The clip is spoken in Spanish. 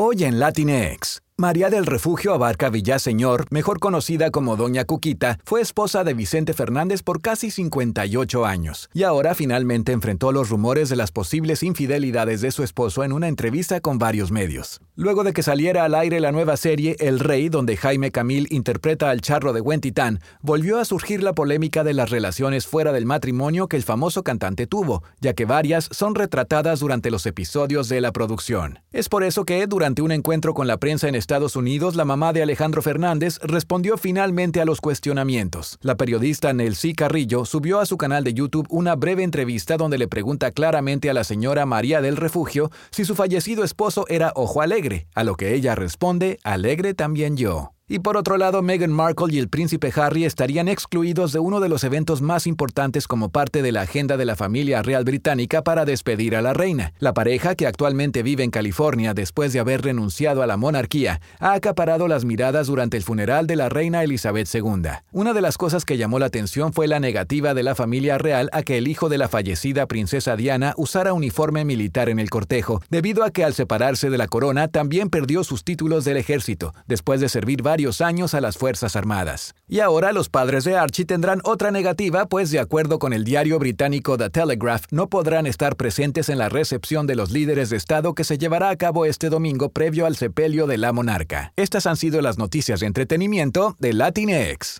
Hoy en Latinex. María del Refugio Abarca Villaseñor, mejor conocida como Doña Cuquita, fue esposa de Vicente Fernández por casi 58 años y ahora finalmente enfrentó los rumores de las posibles infidelidades de su esposo en una entrevista con varios medios. Luego de que saliera al aire la nueva serie El Rey, donde Jaime Camil interpreta al charro de Huentitán, volvió a surgir la polémica de las relaciones fuera del matrimonio que el famoso cantante tuvo, ya que varias son retratadas durante los episodios de la producción. Es por eso que, durante un encuentro con la prensa en Estados Unidos, la mamá de Alejandro Fernández respondió finalmente a los cuestionamientos. La periodista Nelcy Carrillo subió a su canal de YouTube una breve entrevista donde le pregunta claramente a la señora María del Refugio si su fallecido esposo era ojo alegre, a lo que ella responde, alegre también yo. Y por otro lado, Meghan Markle y el príncipe Harry estarían excluidos de uno de los eventos más importantes como parte de la agenda de la familia real británica para despedir a la reina. La pareja, que actualmente vive en California después de haber renunciado a la monarquía, ha acaparado las miradas durante el funeral de la reina Elizabeth II. Una de las cosas que llamó la atención fue la negativa de la familia real a que el hijo de la fallecida princesa Diana usara uniforme militar en el cortejo, debido a que al separarse de la corona también perdió sus títulos del ejército, después de servir varios años a las Fuerzas Armadas. Y ahora los padres de Archie tendrán otra negativa, pues de acuerdo con el diario británico The Telegraph, no podrán estar presentes en la recepción de los líderes de Estado que se llevará a cabo este domingo previo al sepelio de la monarca. Estas han sido las noticias de entretenimiento de Latinx.